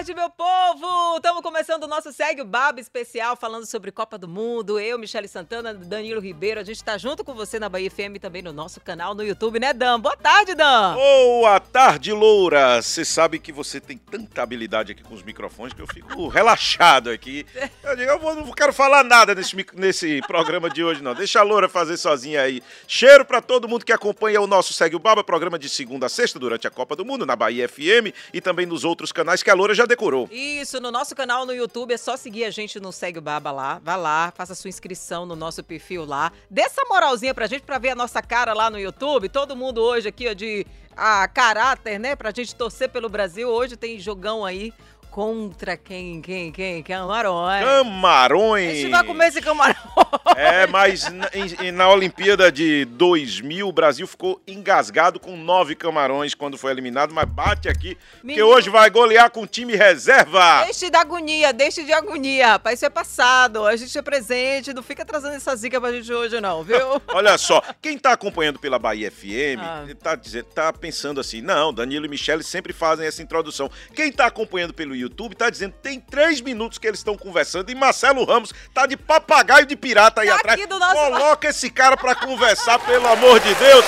Boa tarde, meu povo! Estamos começando o nosso Segue o Baba especial, falando sobre Copa do Mundo. Eu, Michele Santana, Danilo Ribeiro, a gente está junto com você na Bahia FM e também no nosso canal no YouTube, né, Dan? Boa tarde, Dan! Boa tarde, Loura! Você sabe que você tem tanta habilidade aqui com os microfones que eu fico relaxado aqui. Eu digo, eu vou- não quero falar nada nesse, nesse programa de hoje, não. Deixa a Loura fazer sozinha aí. Cheiro pra todo mundo que acompanha o nosso Segue o Baba, programa de segunda a sexta durante a Copa do Mundo, na Bahia FM e também nos outros canais que a Loura já decorou. Isso, no nosso canal no YouTube é só seguir a gente no Segue o Baba lá. Vá lá, faça sua inscrição no nosso perfil lá. Dê essa moralzinha pra gente pra ver a nossa cara lá no YouTube. Todo mundo hoje aqui, ó, de a caráter, né? Pra gente torcer pelo Brasil. Hoje tem jogão aí contra quem, quem, quem? Camarões. Camarões! A gente vai comer esse camarão. É, mas na, em- na Olimpíada de 2000, o Brasil ficou engasgado com nove camarões quando foi eliminado, mas bate aqui, porque Menino. hoje vai golear com o time reserva. Deixe de agonia, deixe de agonia, rapaz. Isso é passado. A gente é presente. Não fica trazendo essa zica pra gente hoje, não, viu? Olha só, quem tá acompanhando pela Bahia FM Ah. tá, dizendo, tá pensando assim, não, Danilo e Michele sempre fazem essa introdução. Quem tá acompanhando pelo YouTube tá dizendo tem três minutos que eles estão conversando e Marcelo Ramos tá de papagaio de pirata aí Tá atrás. aqui do nosso Coloca esse cara pra conversar, pelo amor de Deus.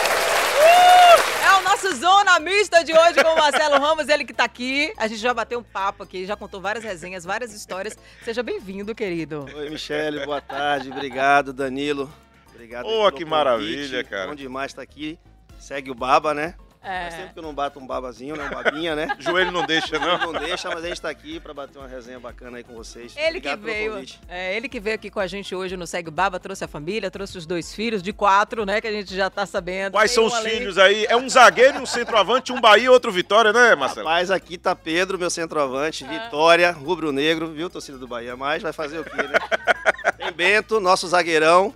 É o nosso Zona Mista de hoje com o Marcelo Ramos, ele que tá aqui. A gente já bateu um papo aqui, já contou várias resenhas, várias histórias. Seja bem-vindo, querido. Oi, Michele, boa tarde. Obrigado, Danilo. Obrigado. Ô, aí pelo que convite. maravilha, cara. Bom demais estar aqui. Segue o Baba, né? Faz É. tempo que eu não bato um babazinho, né? Um babinha, né? Joelho não deixa, não. Não deixa, mas a gente tá aqui pra bater uma resenha bacana aí com vocês. Ele que Obrigado pelo veio, convite. é, ele que veio aqui com a gente hoje no Segue Baba, trouxe a família, trouxe os dois filhos de quatro, né, que a gente já tá sabendo. Quais Tem são um os ali. filhos aí? É um zagueiro, um centroavante, um Bahia e outro Vitória, né, Marcelo? Rapaz, aqui tá Pedro, meu centroavante, Vitória, rubro-negro, viu, torcida do Bahia? Mas vai fazer o quê, né? Tem Bento, nosso zagueirão.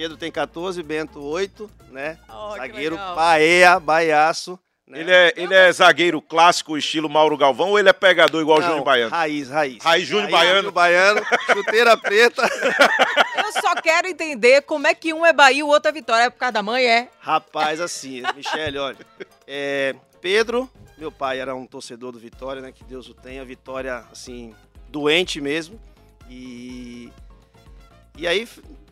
Pedro tem 14, Bento 8, né? Oh, Zagueiro. Paea, Baiaço. Né? Ele é, ele é zagueiro clássico, estilo Mauro Galvão, ou ele é pegador igual o Júnior Baiano? Raiz, raiz. Raiz Júnior Baiano. Júnior Baiano, chuteira preta. Eu só quero entender como é que um é Bahia e o outro é Vitória. É por causa da mãe, é? Rapaz, assim, Michele, olha. é, Pedro, meu pai era um torcedor do Vitória, né? Que Deus o tenha. Vitória, assim, doente mesmo. E. E aí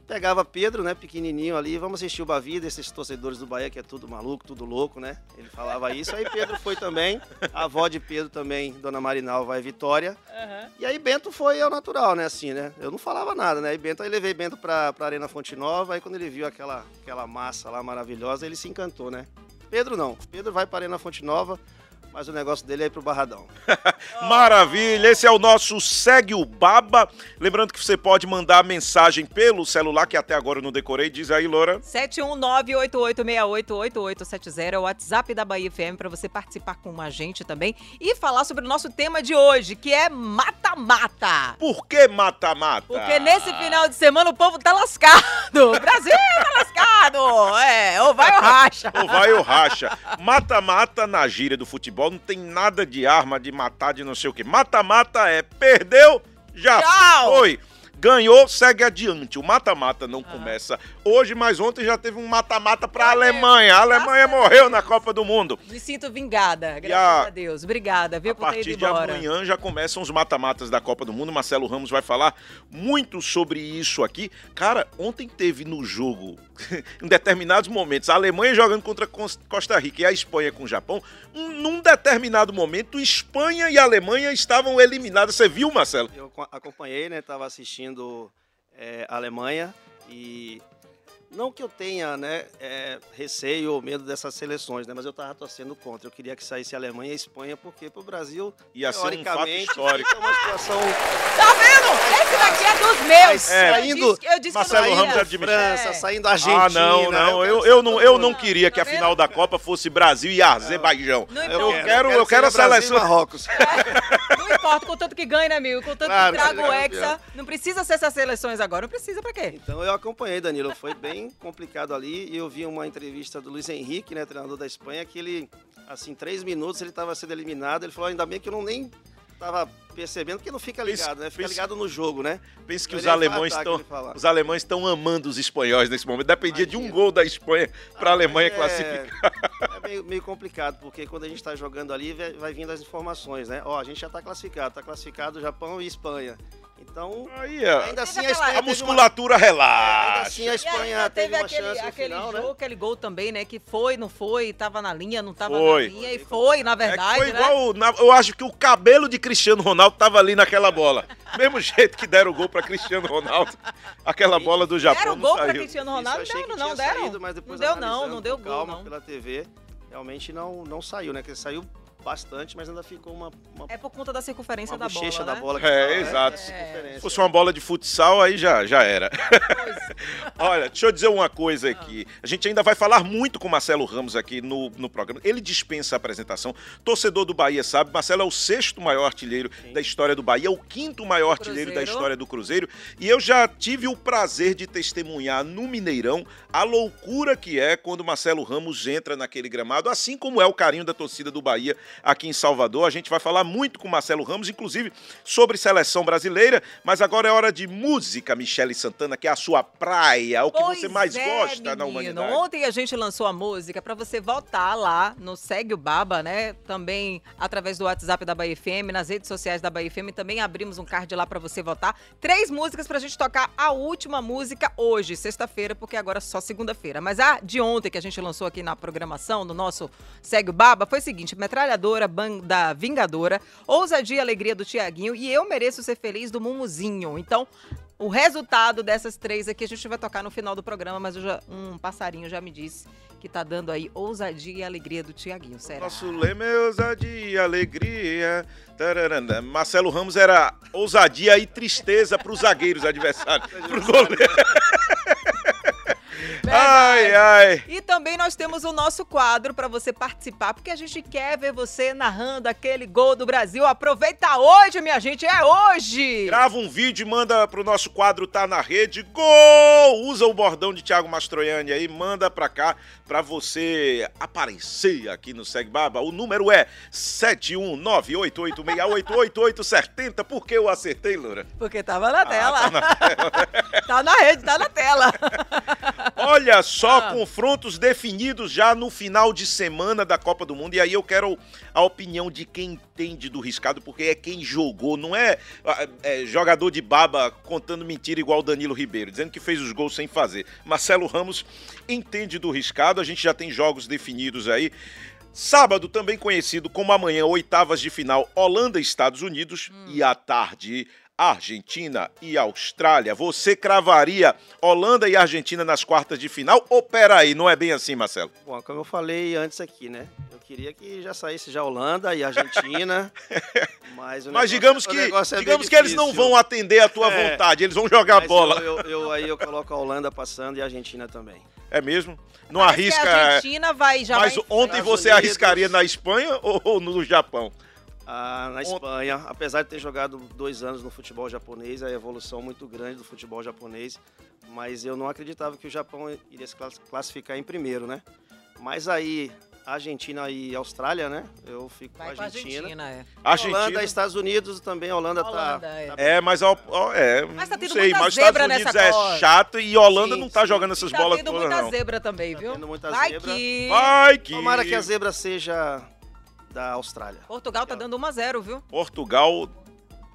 pegava Pedro, né, pequenininho ali, vamos assistir o Bavida, esses torcedores do Bahia que é tudo maluco, tudo louco, né? Ele falava isso. Aí Pedro foi também, a avó de Pedro também, Dona Marinal, vai Vitória. E aí Bento foi ao natural, né, assim, né? Eu não falava nada, né? Aí Bento, aí levei Bento pra, pra Arena Fonte Nova, aí quando ele viu aquela, aquela massa lá maravilhosa, ele se encantou, né? Pedro não. Pedro vai pra Arena Fonte Nova, mas o negócio dele é ir pro Barradão. Maravilha, esse é o nosso Segue o Baba. Lembrando que você pode mandar mensagem pelo celular, que até agora eu não decorei. Diz aí, Loura. 71988688870 é o WhatsApp da Bahia FM para você participar com a gente também e falar sobre o nosso tema de hoje, que é mata-mata. Por que mata-mata? Porque nesse final de semana o povo tá lascado. O Brasil tá lascado. É, ou vai ou racha. Ou vai ou racha. Mata-mata na gíria do futebol não tem nada de arma, de matar, de não sei o quê. Mata-mata é perdeu, já Tchau. foi. Ganhou, segue adiante. O mata-mata não começa hoje, mas ontem já teve um mata-mata pra Ah, é. Alemanha. A Alemanha Graças a morreu na Copa do Mundo. Me sinto vingada, graças a- a... Deus. Obrigada, viu, A por ter partir ido de embora. amanhã já começam os mata-matas da Copa do Mundo. Marcelo Ramos vai falar muito sobre isso aqui. Cara, ontem teve no jogo, em determinados momentos, a Alemanha jogando contra Cos- Costa Rica e a Espanha com o Japão. Um- num determinado momento, Espanha e Alemanha estavam eliminadas. Você viu, Marcelo? Eu co- acompanhei, né? Tava assistindo é, a Alemanha e não que eu tenha, né, é, receio ou medo dessas seleções, né? Mas eu tava torcendo contra. Eu queria que saísse a Alemanha e a Espanha, porque pro Brasil, Ia ser um fato teoricamente, histórico. fica uma situação Tá vendo? Esse daqui é dos meus. É. Eu Saindo- disse, eu disse Marcelo que eu não Ramos ia. admite. França, É. saindo a Argentina. ah, não, não. Eu, eu, não, eu não queria que a Tá final da Copa fosse Brasil e Azerbaijão. Não Eu importa. quero, eu quero a seja Brasil e seleção. Marrocos. Importa, contanto que ganhe, né, amigo? Contanto Claro, que traga o Hexa. Não precisa ser essas seleções agora. Não precisa pra quê? Então eu acompanhei, Danilo. Foi bem complicado ali. E eu vi uma entrevista do Luiz Henrique, né, treinador da Espanha, que ele assim, três minutos ele estava sendo eliminado. Ele falou, ainda bem que eu não nem tava percebendo, porque não fica ligado, né? Fica pense- ligado no jogo, né? Pensa que Ele os ia alemães falar, estão que os alemães estão amando os espanhóis nesse momento. Dependia de um Imagina. gol da Espanha para a Alemanha É, classificar. É meio, meio complicado, porque quando a gente está jogando ali, vai, vai vindo as informações, né? Ó, a gente já está classificado, está classificado Japão e Espanha. Então, Aí, ó, ainda assim a Espanha a teve uma- musculatura Ainda relaxa. assim a Espanha ainda teve, uma aquele, chance no aquele final, jogo, né? aquele gol também, né? Que foi, não foi, tava na linha, não tava Foi. na linha. E foi, na É verdade, foi né? igual, na- eu acho que o cabelo de Cristiano Ronaldo tava ali naquela bola. Mesmo jeito que deram o gol para Cristiano Ronaldo, aquela bola do Japão Deram não gol pra saiu. Cristiano Isso, Ronaldo? Deram, não, tinha deram. saído, não deu, não, não deu gol, calma não. pela TV, realmente não, não saiu, né? Que saiu bastante, mas ainda ficou uma, uma, É por conta da circunferência uma da bola, bochecha né? da bola. que É, né? exato. Circunferência. Se fosse uma bola de futsal, aí já, já era. Olha, deixa eu dizer uma coisa aqui. A gente ainda vai falar muito com o Marcelo Ramos aqui no, no programa. Ele dispensa a apresentação. Torcedor do Bahia sabe, Marcelo é o sexto maior artilheiro da história do Bahia, o quinto maior artilheiro da história do Cruzeiro. E eu já tive o prazer de testemunhar no Mineirão a loucura que é quando o Marcelo Ramos entra naquele gramado, assim como é o carinho da torcida do Bahia aqui em Salvador. A gente vai falar muito com o Marcelo Ramos, inclusive sobre seleção brasileira, mas agora é hora de música, Michele Santana, que é a sua praia, o que Pois você mais é, gosta na menino. humanidade. Ontem a gente lançou a música pra você votar lá no Segue o Baba, né? Também através do WhatsApp da Bahia FM, nas redes sociais da Bahia FM, também abrimos um card lá pra você votar. Três músicas pra gente tocar a última música hoje, sexta-feira, porque agora é só segunda-feira. Mas a de ontem que a gente lançou aqui na programação, no nosso Segue o Baba, foi o seguinte: Metralhadora, Banda Vingadora, Ousadia e Alegria do Tiaguinho e Eu Mereço Ser Feliz do Mumuzinho. Então, o resultado dessas três aqui a gente vai tocar no final do programa, mas eu já- um passarinho já me disse que tá dando aí ousadia e alegria do Tiaguinho, será? Nosso lema é ousadia, alegria. tararana. Marcelo Ramos era ousadia e tristeza para os zagueiros adversários. Pro goleiro. Ai, ai. E também nós temos o nosso quadro para você participar, porque a gente quer ver você narrando aquele gol do Brasil. Aproveita hoje, minha gente, é hoje! Grava um vídeo e manda pro nosso quadro Tá na Rede. Gol! Usa o bordão de Thiago Mastroianni aí, manda pra cá pra você aparecer aqui no Segue Baba. O número é 71988688870. Por que eu acertei, Loura? Porque tava na tela. tá na tá na rede, tá na tela. Olha só, Ah. confrontos definidos já no final de semana da Copa do Mundo. E aí eu quero a opinião de quem entende do riscado, porque é quem jogou, não é, ah, é, jogador de baba contando mentira igual Danilo Ribeiro, dizendo que fez os gols sem fazer. Marcelo Ramos entende do riscado, a gente já tem jogos definidos aí. Sábado, também conhecido como amanhã, oitavas de final, Holanda e Estados Unidos. E à tarde, Argentina e Austrália. Você cravaria Holanda e Argentina nas quartas de final? Ou peraí, não é bem assim, Marcelo? Bom, como eu falei antes aqui, né? Eu queria que já saísse já Holanda e Argentina. mas o Mas digamos o que, é digamos que eles não vão atender a tua É. vontade, eles vão jogar Mas bola. Eu, eu- eu- aí eu coloco a Holanda passando e a Argentina também. É mesmo? Não Parece que arrisca. A Argentina vai já Mas vai- ontem Estados você Unidos. arriscaria na Espanha ou no Japão? Ah, na Espanha, apesar de ter jogado dois anos no futebol japonês, a evolução muito grande do futebol japonês, mas eu não acreditava que o Japão iria se class- classificar em primeiro, né? Mas aí, Argentina e Austrália, né? Eu fico vai com a a Argentina. Argentina, é. Argentina. Holanda, Estados Unidos também, Holanda, Holanda, tá, é. tá É, mas ó, ó, é, Mas tá não tendo sei, muita mas os Estados Unidos nessa é Copa. chato e Holanda Sim, não tá sim. jogando essas tá bolas tendo todas muita não. zebra também, Tá viu? tendo muita vai zebra. que Vai que Tomara que a zebra seja da Austrália. Portugal tá dando 1 a 0, viu? Portugal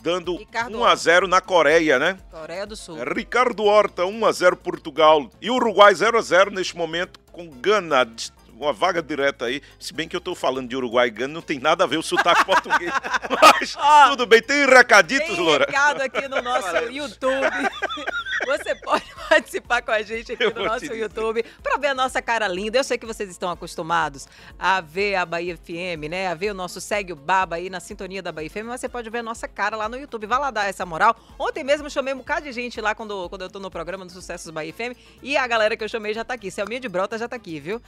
dando Ricardo 1 a 0 na Coreia, né? Coreia do Sul. Ricardo Horta 1 a 0 Portugal e Uruguai 0 a 0 neste momento com Gana. Uma vaga direta aí, se bem que eu tô falando de Uruguai e Gana, não tem nada a ver o sotaque português. Mas Ó, tudo bem, tem recaditos, Tem Loura? recado aqui no nosso YouTube. Você pode participar com a gente aqui Eu no nosso. YouTube para ver a nossa cara linda. Eu sei que vocês estão acostumados a ver a Bahia FM, né? A ver o nosso Segue o Baba aí na sintonia da Bahia FM, mas você pode ver a nossa cara lá no YouTube. Vai lá dar essa moral. Ontem mesmo eu chamei um bocado de gente lá quando, quando eu tô no programa do Sucessos Bahia FM e a galera que eu chamei já tá aqui. Selminha de Brota já tá aqui, viu?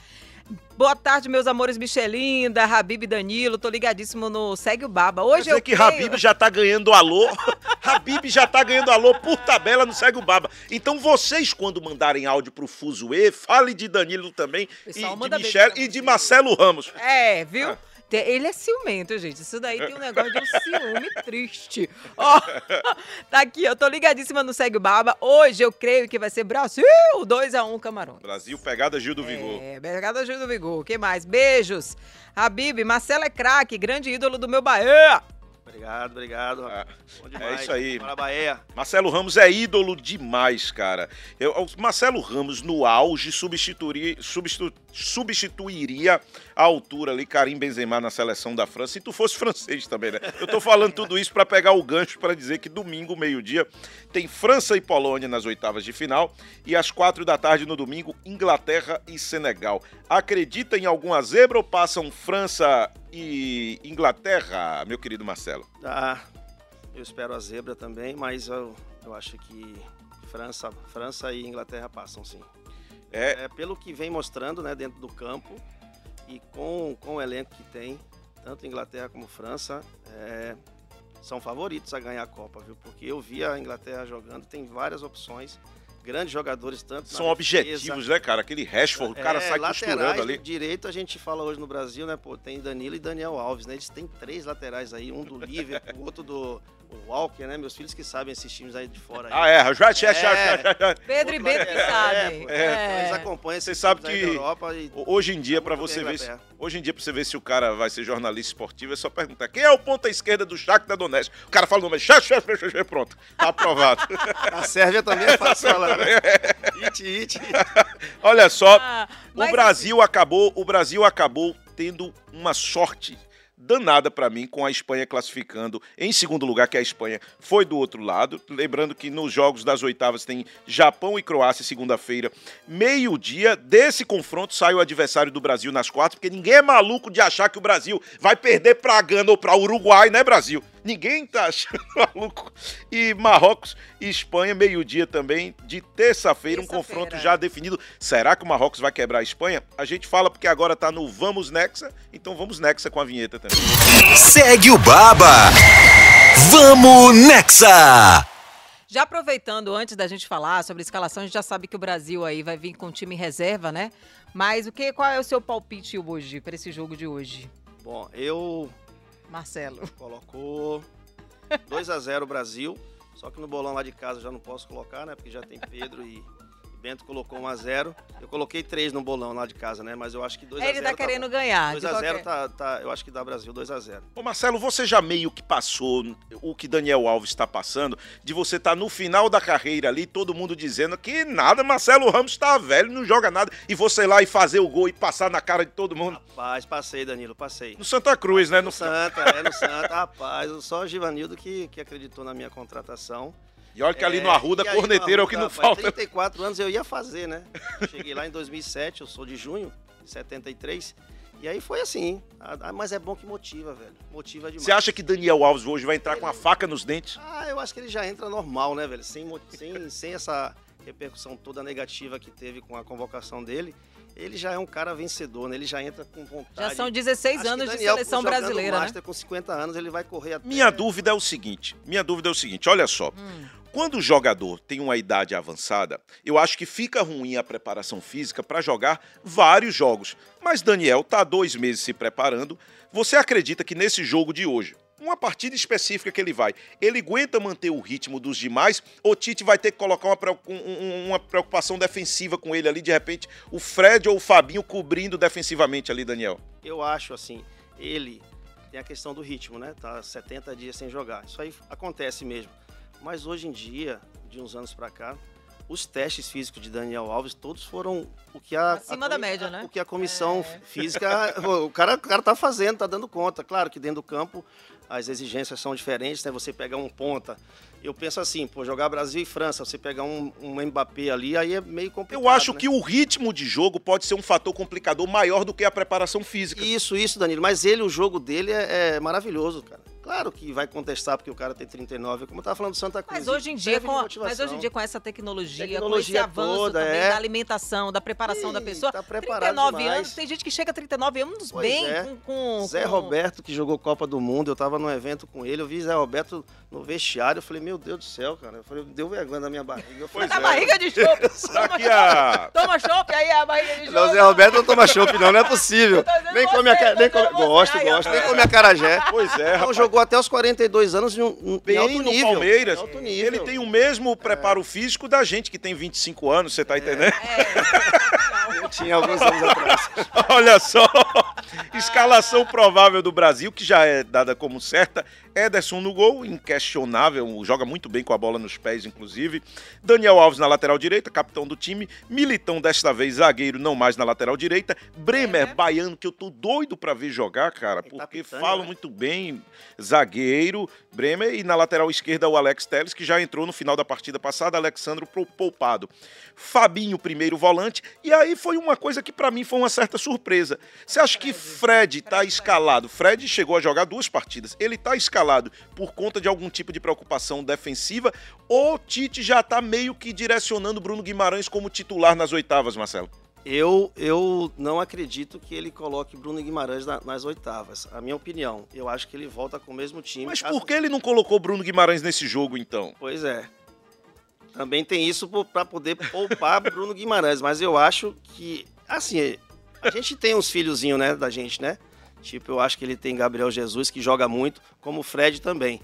Boa tarde, meus amores Michelinda, Habib Danilo. Tô ligadíssimo no Segue o Baba. Hoje dizer eu que creio- Habib já tá ganhando alô. Habib já tá ganhando alô por tabela no Segue o Baba. Então vocês, quando mandarem áudio pro Fuzue, fale de Danilo também, e de pra e de. Marcelo Ramos. É, viu? Ah. Ele é ciumento, gente. Isso daí tem um negócio de um ciúme triste. Ó, tá aqui, eu tô ligadíssima no Segue o Baba. Hoje eu creio que vai ser Brasil 2x1 Camarões. Brasil, pegada Gil do Vigor. É, obrigada, Gil do Vigor. O que mais? Beijos. Habib, Marcelo é craque, grande ídolo do meu Bahia. Obrigado, obrigado. Ah, é demais. isso aí. Bahia. Marcelo Ramos é ídolo demais, cara. Eu, Marcelo Ramos, no auge, substituiria, substitu- substituiria a altura ali, Karim Benzema na seleção da França. Se tu fosse francês também, né? Eu tô falando tudo isso pra pegar o gancho pra dizer que domingo, meio-dia, tem França e Polônia nas oitavas de final. E às quatro da tarde no domingo, Inglaterra e Senegal. Acredita em alguma zebra ou passam França e Inglaterra, meu querido Marcelo? Ah, eu espero a zebra também, mas eu, eu acho que França, França e Inglaterra passam sim. É, É, pelo que vem mostrando né, dentro do campo e com, com o elenco que tem, tanto Inglaterra como França, é, são favoritos a ganhar a Copa, viu? Porque eu vi a Inglaterra jogando, tem várias opções, grandes jogadores, tanto são objetivos, né, cara? Aquele Rashford, o cara é, sai costurando ali. Direito a gente fala hoje no Brasil, né? Pô, tem Danilo e Daniel Alves, né? Eles têm três laterais aí, um do Liverpool, outro do o Walker, né? Meus filhos que sabem esses times aí de fora. Aí. Ah, é, já, É. já, já. Pedro e Beto que É, sabem. pô, É. Eles acompanham Você esses sabe times aí que da Europa e Hoje em dia, Tá pra muito você ver, se, hoje em dia, pra você ver se o cara vai ser jornalista esportivo, é só perguntar quem é o ponta esquerda do Shakhtar Donetsk. O cara fala o nome, Chá, chá, chá, chá, chá, pronto, tá aprovado. a Sérvia também é fácil falar. né? It, it. Olha só, Ah, o Brasil acabou, o Brasil acabou tendo uma sorte danada pra mim com a Espanha classificando em segundo lugar, que a Espanha foi do outro lado. Lembrando que nos jogos das oitavas tem Japão e Croácia segunda-feira, meio-dia. Desse confronto sai o adversário do Brasil nas quartas, porque ninguém é maluco de achar que o Brasil vai perder pra Gana ou pra Uruguai, né, Brasil? Ninguém tá achando maluco. E Marrocos e Espanha, meio-dia também, de terça-feira, um confronto já definido. Será que o Marrocos vai quebrar a Espanha? A gente fala porque agora tá no Vamos Nexa, então vamos Nexa com a vinheta também. Segue o Baba. Vamos Nexa! Já aproveitando, antes da gente falar sobre a escalação, a gente já sabe que o Brasil aí vai vir com time reserva, né? Mas o que, qual é o seu palpite hoje, para esse jogo de hoje, Bom, eu Marcelo? colocou 2 a 0 Brasil. Só que no bolão lá de casa eu já não posso colocar, né? Porque já tem Pedro e e Bento colocou 1 a 0 Eu coloquei 3 no bolão lá de casa, né? Mas eu acho que 2 a 0 Ele tá querendo ganhar. 2 de a 0 qualquer- tá, tá, eu acho que dá Brasil 2 a 0 Ô Marcelo, você já meio que passou o que Daniel Alves está passando, de você estar no final da carreira ali, todo mundo dizendo que nada, Marcelo Ramos tá velho, não joga nada, e você ir lá e fazer o gol e passar na cara de todo mundo. Rapaz, passei, Danilo, passei. No Santa Cruz, né? No No Santa, é no Santa, rapaz. Só o Givanildo que, que acreditou na minha contratação. E olha que ali É, no Arruda, aí no corneteiro é o que não rapaz, falta. 34 anos eu ia fazer, né? Cheguei lá em 2007, eu sou de junho, de 73. E aí foi assim. Ah, mas é bom que motiva, velho. Motiva demais. Você acha que Daniel Alves hoje vai entrar com a faca nos dentes? Ah, eu acho que ele já entra normal, né, velho? Sem, sem, sem essa repercussão toda negativa que teve com a convocação dele. Ele já é um cara vencedor, né? Ele já entra com vontade. Já são 16 Acho anos de Daniel, seleção jogando brasileira, né? Master com 50 anos, ele vai correr até... Minha dúvida é o seguinte, minha dúvida é o seguinte, olha só. Quando o jogador tem uma idade avançada, eu acho que fica ruim a preparação física para jogar vários jogos. Mas Daniel tá há dois meses se preparando. Você acredita que nesse jogo de hoje, uma partida específica que ele vai, ele aguenta manter o ritmo dos demais? Ou Tite vai ter que colocar um- um- uma preocupação defensiva com ele ali, de repente, o Fred ou o Fabinho cobrindo defensivamente ali, Daniel? eu acho assim, ele tem a questão do ritmo, né? Tá 70 dias sem jogar. Isso aí acontece mesmo. Mas hoje em dia, de uns anos pra cá, os testes físicos de Daniel Alves todos foram o que a Acima a da média, né? O que a comissão É. física, o cara, o cara tá fazendo, tá dando conta. Claro que dentro do campo as exigências são diferentes, né? Você pega um ponta, eu penso assim, pô, jogar Brasil e França, você pegar um, um Mbappé ali, aí é meio complicado. Eu acho né? que o ritmo de jogo pode ser um fator complicador maior do que a preparação física. Isso, isso, Danilo. Mas ele, o jogo dele é, é maravilhoso, cara. Claro que vai contestar porque o cara tem 39, como eu tava falando do Santa Cruz. Mas hoje em dia, com, mas hoje em dia com essa tecnologia, Tecnologia com esse avanço toda, também é. da alimentação, da preparação da Ih, pessoa, tá preparado 39 demais. anos, tem gente que chega a 39 anos Pois bem é. com, com- Zé com- Roberto, que jogou Copa do Mundo, eu tava num evento com ele, eu vi Zé Roberto no vestiário, eu falei, meu Deus do céu, cara. Eu falei, deu vergonha na minha barriga. Eu falei, Pois A barriga de chope. Daqui a. Toma chope aí, a barriga de chope. Não, Zé Roberto não toma chopp, não, não é possível. Nem come a nem come... Gosto, gosto, nem come a carajé. Pois é, Então rapaz. jogou até os 42 anos em, um- em Bem alto no nível. Palmeiras. Em alto nível. É. Ele tem o mesmo preparo físico da gente que tem 25 anos, você tá entendendo? É, Eu tinha alguns anos atrás. Olha só, escalação provável do Brasil, que já é dada como certa. Ederson no gol, inquestionável, joga muito bem com a bola nos pés, inclusive. Daniel Alves na lateral direita, capitão do time. Militão, desta vez, zagueiro, não mais na lateral direita. Bremer, É. baiano, que eu tô doido pra ver jogar, cara, Ele tá porque falam né? muito bem. Zagueiro, Bremer, e na lateral esquerda o Alex Telles, que já entrou no final da partida passada, Alexandro poupado. Fabinho, primeiro volante, e aí foi uma coisa que pra mim foi uma certa surpresa. Você acha que Fred tá escalado? Fred chegou a jogar duas partidas. Ele tá escalado por conta de algum tipo de preocupação defensiva ou Tite já tá meio que direcionando Bruno Guimarães como titular nas oitavas, Marcelo? Eu, eu não acredito que ele coloque Bruno Guimarães na- nas oitavas. A minha opinião. Eu acho que ele volta com o mesmo time. Mas por que ele não colocou Bruno Guimarães nesse jogo então? Pois é. Também tem isso para poder poupar Bruno Guimarães. Mas eu acho que, assim, a gente tem uns filhozinhos, né, da gente, né? Tipo, eu acho que ele tem Gabriel Jesus, que joga muito, como o Fred também.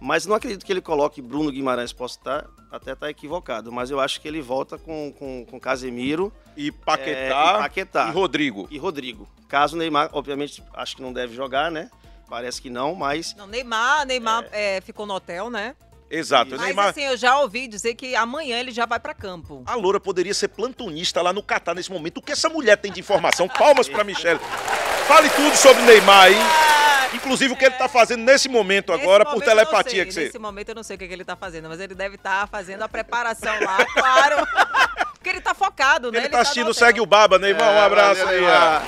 Mas não acredito que ele coloque Bruno Guimarães. Posso estar, até estar equivocado. Mas eu acho que ele volta com, com, com Casemiro E é, Paquetá e Paquetá e Rodrigo. e Rodrigo. Caso o Neymar, obviamente, acho que não deve jogar, né? Parece que não, mas Não, Neymar, Neymar é, ficou no hotel, né? Exato. Mas Neymar, assim, eu já ouvi dizer que amanhã ele já vai pra campo. A Loura poderia ser plantonista lá no Catar nesse momento. O que essa mulher tem de informação? Palmas pra Michelle. Fale tudo sobre Neymar aí. Inclusive o que ele tá fazendo nesse momento Nesse agora por momento não telepatia sei, que você. Nesse momento eu não sei o que, ele tá fazendo, mas ele deve estar fazendo a preparação lá, claro. Porque ele tá focado, né? Ele tá assistindo Segue o Baba, Neymar. Um abraço aí. ó.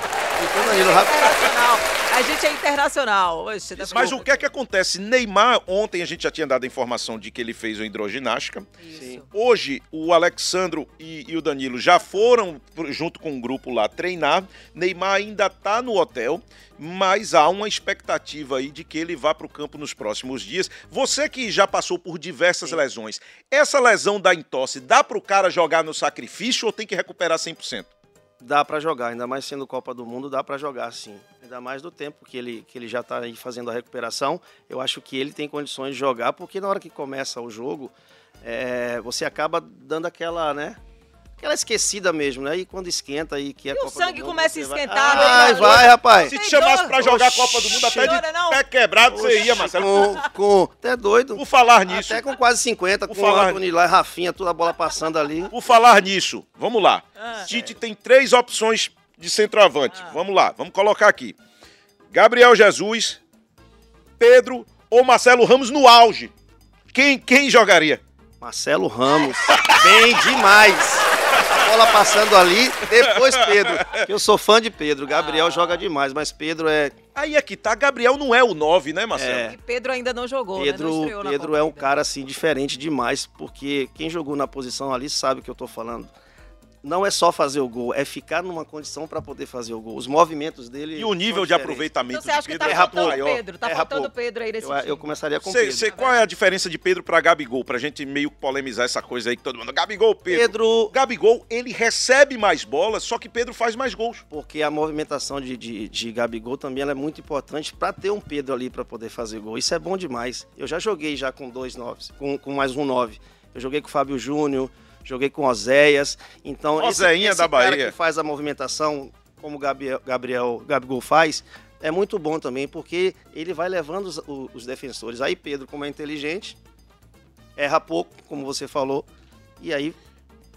Então, Danilo, rápido. A gente é internacional. Oxe, pra- Mas o que é que acontece? Neymar, ontem a gente já tinha dado a informação de que ele fez uma hidroginástica. Isso. Hoje, o Alexandro e, e o Danilo já foram, junto com o grupo lá, treinar. Neymar ainda tá no hotel, mas há uma expectativa aí de que ele vá para o campo nos próximos dias. Você que já passou por diversas lesões, essa lesão da entorse, dá para o cara jogar no sacrifício ou tem que recuperar 100%? Dá pra jogar, ainda mais sendo Copa do Mundo, dá pra jogar sim. Ainda mais do tempo que ele, que ele já tá aí fazendo a recuperação. Eu acho que ele tem condições de jogar, porque na hora que começa o jogo, é, você acaba dando aquela, né? Aquela esquecida mesmo, né? E quando esquenta aí que é E o Copa do sangue Mundo, começa a você vai- esquentar, Vai, né? vai, rapaz. Se te chamasse para jogar a Oxi, Copa do Mundo até de pé quebrado, você ia, Oxi, Marcelo. Com, com, até doido. Por falar nisso, Até com quase 50, Por com falar- Anthony lá, Rafinha, toda a bola passando ali. Por falar nisso, vamos lá. Ah. Tite tem três opções de centroavante. Ah. Vamos lá, vamos colocar aqui. Gabriel Jesus, Pedro ou Marcelo Ramos no auge. Quem, quem jogaria? Marcelo Ramos, bem demais. Bola passando ali, depois Pedro. que Eu sou fã de Pedro. Gabriel Ah. joga demais, mas Pedro é. Aí é que tá, Gabriel não é o 9, né, Marcelo? É. E Pedro ainda não jogou, né? Não Pedro, Pedro é um cara assim diferente demais, porque quem jogou na posição ali sabe o que eu tô falando. Não é só fazer o gol, é ficar numa condição para poder fazer o gol. Os movimentos dele. E o nível de aproveitamento Então você acha de que Pedro tá é faltando maior. Pedro? Tá É, faltando rapou. Pedro aí nesse Eu, time. eu começaria com Cê- Pedro. cê- qual é a diferença de Pedro pra Gabigol? Pra gente meio polemizar essa coisa aí que todo mundo. Gabigol, Pedro. Pedro, Gabigol, ele recebe mais bolas, só que Pedro faz mais gols. porque a movimentação de, de, de Gabigol também ela é muito importante para ter um Pedro ali para poder fazer gol. Isso é bom demais. Eu já joguei já com dois noves, com, com mais um nove. Eu joguei com o Fábio Júnior, joguei com Oséias. Então, esse, Oséinha esse da cara Bahia. que faz a movimentação, como o Gabriel, Gabriel Gabigol faz, é muito bom também, porque ele vai levando os, os defensores. Aí Pedro, como é inteligente, erra pouco, como você falou, e aí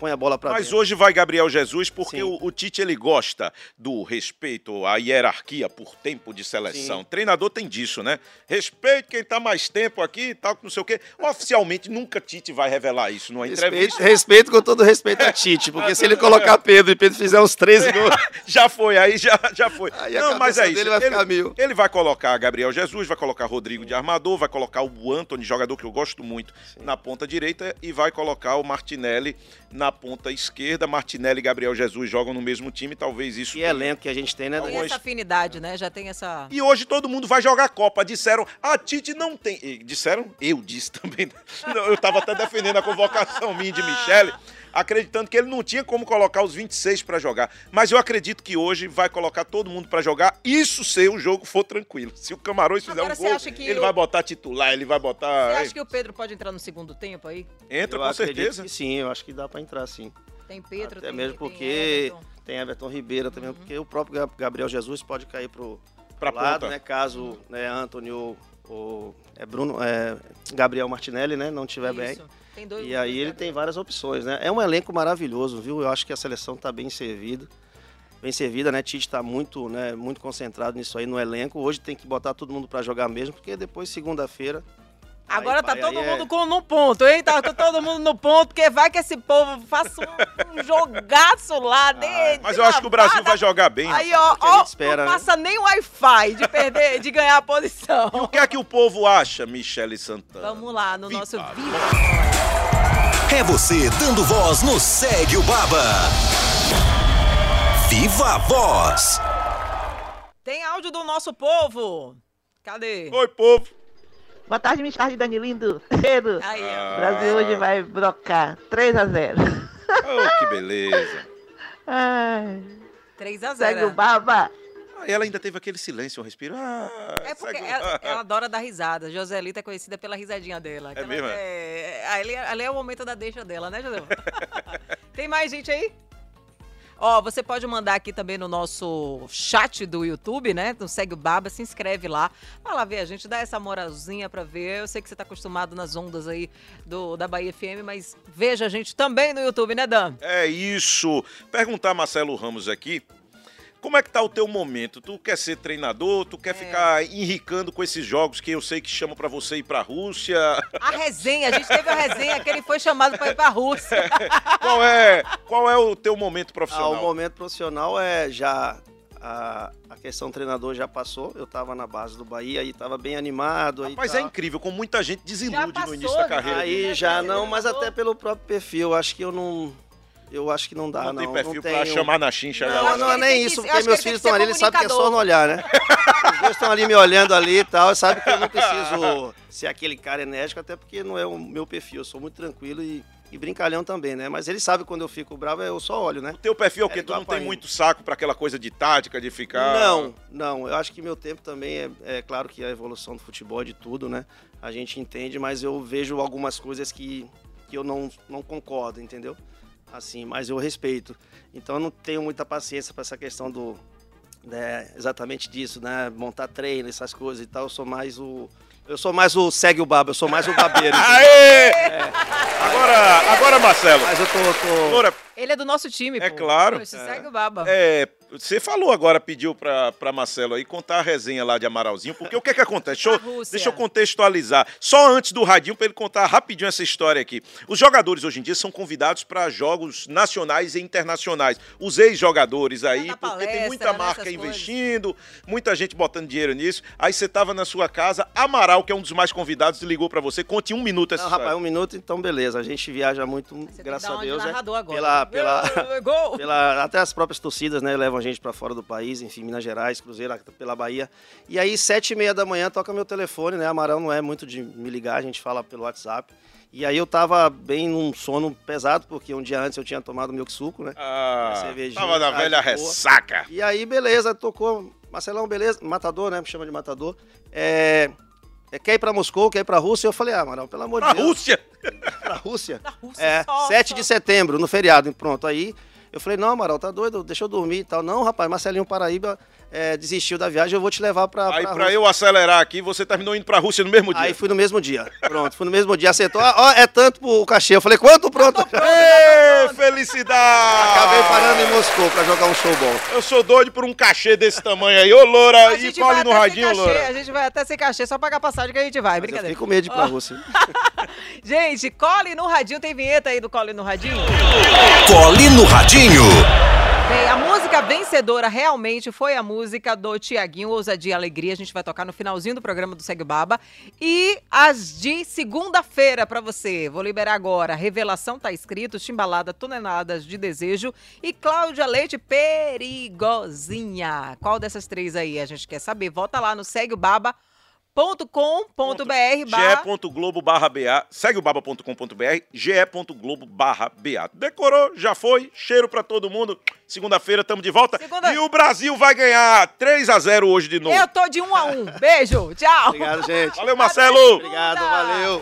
põe a bola pra Mas dentro. hoje vai Gabriel Jesus porque Sim. o, o Tite ele gosta do respeito à hierarquia por tempo de seleção. Sim. Treinador tem disso, né? Respeito quem tá mais tempo aqui e tal, que não sei o quê. Oficialmente nunca Tite vai revelar isso numa Respeito, entrevista. respeito com todo respeito a Tite, porque se ele colocar Pedro e Pedro fizer uns 13 gols, Já foi, aí já, já foi. Aí não, mas é isso. dele vai ele, ele vai colocar Gabriel Jesus, vai colocar Rodrigo de armador, vai colocar o Anthony, jogador que eu gosto muito, na ponta direita, e vai colocar o Martinelli na ponta esquerda. Martinelli e Gabriel Jesus jogam no mesmo time, talvez isso. que tenha- elenco que a gente tem, né? Tem essa afinidade, né? Já tem essa. E hoje todo mundo vai jogar Copa. Disseram, a Tite não tem. e Disseram, eu disse também. Não, eu tava até defendendo a convocação minha de Michele, acreditando que ele não tinha como colocar os 26 para jogar. Mas eu acredito que hoje vai colocar todo mundo para jogar, isso se o jogo for tranquilo. Se o Camarões fizer Agora um você gol, acha que ele o- vai botar titular, ele vai botar. Você acha que o Pedro pode entrar no segundo tempo aí? Entra Eu com acredito certeza. que sim, eu acho que dá pra entrar sim. Tem Pedro, Até tem mesmo tem porque Everton. Uhum. tem Everton Ribeiro também, porque o próprio Gab- Gabriel Jesus pode cair pro, Pra pro lado, né? Caso né, Anthony ou, ou é Bruno, é, Gabriel Martinelli, né, não estiver bem. Tem dois E aí ele tem várias opções, né? É um elenco maravilhoso, viu? Eu acho que a seleção tá bem servida. Bem servida, né? Tite tá muito, né, muito concentrado nisso aí no elenco. Hoje tem que botar todo mundo pra jogar mesmo, porque depois segunda-feira Agora Aí, tá pai, todo aí é- mundo com no ponto, hein? Tá todo mundo no ponto, porque vai que esse povo faça um, um jogaço lá de, Ah, Mas de eu acho que o Brasil vai jogar bem. Aí, ó, É ó, espera, não né? passa nem Wi-Fi de perder, de ganhar a posição. O que é que o povo acha, Michele Santana? Vamos lá, no nosso Viva. É você dando voz no Segue o Baba. Viva a voz. Tem áudio do nosso povo. Cadê? Oi, povo. Boa tarde, Michard Danilindo. Cedo. Aí. O Brasil hoje vai brocar 3 a 0 Oh, que beleza. Ai, 3 a segue 0. o baba. Ah, ela ainda teve aquele silêncio, um respiro. Ah, É porque ela, ela adora dar risada. Joselita é conhecida pela risadinha dela. ela mesmo, é? É, ali, ali é o momento da deixa dela, né, Joselita? Tem mais gente aí? Ó, você pode mandar aqui também no nosso chat do YouTube, né? No Segue o Baba, se inscreve lá. Vai lá ver a gente, dá essa moralzinha pra ver. Eu sei que você tá acostumado nas ondas aí do, da Bahia FM, mas veja a gente também no YouTube, né, Dan? É isso. Perguntar a Marcelo Ramos aqui. Como é que tá o teu momento? Tu quer ser treinador? Tu quer É. ficar enricando com esses jogos que eu sei que chamam pra você ir pra Rússia? A resenha, a gente teve a resenha que ele foi chamado pra ir pra Rússia. qual é, qual é o teu momento Ah, profissional? o momento profissional é já. A, a questão treinador já passou. Eu tava na base do Bahia e tava bem animado. aí Mas é tal. incrível como muita gente desilude passou, no início da né? carreira. Aí já não, mas até pelo próprio perfil. Eu acho que eu não. Eu acho que não dá, não, não. tem perfil não pra tenho- chamar na chincha. Não, não que é ele nem isso, porque meus ele filhos estão ali, eles sabem que é só no olhar, né? Os dois estão ali me olhando ali e tal, sabe que eu não preciso ser aquele cara enérgico, até porque não é o meu perfil, eu sou muito tranquilo e, e brincalhão também, né? Mas eles sabem quando eu fico bravo, eu só olho, né? O teu perfil é o quê? É tu não tem muito saco pra aquela coisa de tática, de ficar... Não, não. Eu acho que meu tempo também é, é claro que a evolução do futebol é de tudo, né? A gente entende, mas eu vejo algumas coisas que, que eu não, não concordo, entendeu? Assim, mas eu respeito. Então eu não tenho muita paciência para essa questão do né, exatamente disso, né? Montar treino, essas coisas e tal. Eu sou mais o eu sou mais o segue o baba, eu sou mais o babeiro. Aê! Agora, agora, Marcelo. mas eu tô, tô... Loura, Ele é do nosso time, É pô. claro. Poxa, segue o baba. É, você falou agora, pediu pra, pra Marcelo aí contar a resenha lá de Amaralzinho, porque o que é que acontece? Deixa eu, deixa eu contextualizar. Só antes do radinho, pra ele contar rapidinho essa história aqui. Os jogadores hoje em dia são convidados para jogos nacionais e internacionais. Os ex-jogadores aí, porque tem muita né, marca investindo, muita gente botando dinheiro nisso. Aí você tava na sua casa, Amaral, que é um dos mais convidados, ligou pra você. Conte um minuto essa Não, história. rapaz, um minuto, então beleza. A gente viaja muito, Você tem graças que dar a Deus, narrador agora. Pela, pela, Gol! pela- até as próprias torcidas, né, levam a gente pra fora do país, enfim, Minas Gerais, Cruzeiro, pela Bahia. E aí, sete e meia da manhã, toca meu telefone, né, Amaral não é muito de me ligar, a gente fala pelo WhatsApp. E aí eu tava bem num sono pesado, porque um dia antes eu tinha tomado milk suco, né. Ah, tava na tá velha ressaca. E aí, beleza, tocou, Marcelão, beleza, matador, né, me chama de matador. É, é, quer ir pra Moscou, quer ir pra Rússia? Eu falei, ah, Amaral, pelo amor Pra de Deus. Rússia. Pra Rússia? Na Rússia, É, só, 7 só. de setembro, no feriado, e pronto. Aí eu falei, não, Amaral, tá doido? Deixa eu dormir e tal. Não, rapaz, Marcelinho Paraíba é, desistiu da viagem, eu vou te levar pra. Aí, pra pra eu acelerar aqui, você terminou indo pra Rússia no mesmo dia. Aí fui no mesmo dia. Pronto, fui no mesmo dia, acertou. Ah, Ó, é tanto pro cachê. Eu falei, quanto? Pronto. Ê, felicidade! Acabei parando em Moscou pra jogar um show bom. Eu sou doido por um cachê desse tamanho aí. Ô, Loura, e cole no radinho, cachê, Loura. A gente vai até sem cachê, só pagar passagem que a gente vai. Mas eu Brincadeira. fiquei com medo de ir pra Rússia. Gente, cole no radinho. Tem vinheta aí do cole no radinho? Cole no Radinho. Bem, a música vencedora realmente foi a música do Tiaguinho, Ousadia e Alegria. A gente vai tocar no finalzinho do programa do Segue Baba. E as de segunda-feira pra você. Vou liberar agora. Revelação tá escrito, Chimbalada, Toneladas de Desejo e Cláudia Leite Perigosinha. Qual dessas três aí a gente quer saber? Volta lá no Segue o Baba. .com.br barra ge.globo barra BA, segue o baba.com.br, ge.globo barra BA. Decorou, já foi, cheiro pra todo mundo. Segunda-feira tamo de volta Segunda- e o Brasil vai ganhar 3 a 0 hoje de novo. Eu tô de um a um. Beijo, tchau. Obrigado, gente. Valeu, Marcelo! Obrigado, valeu.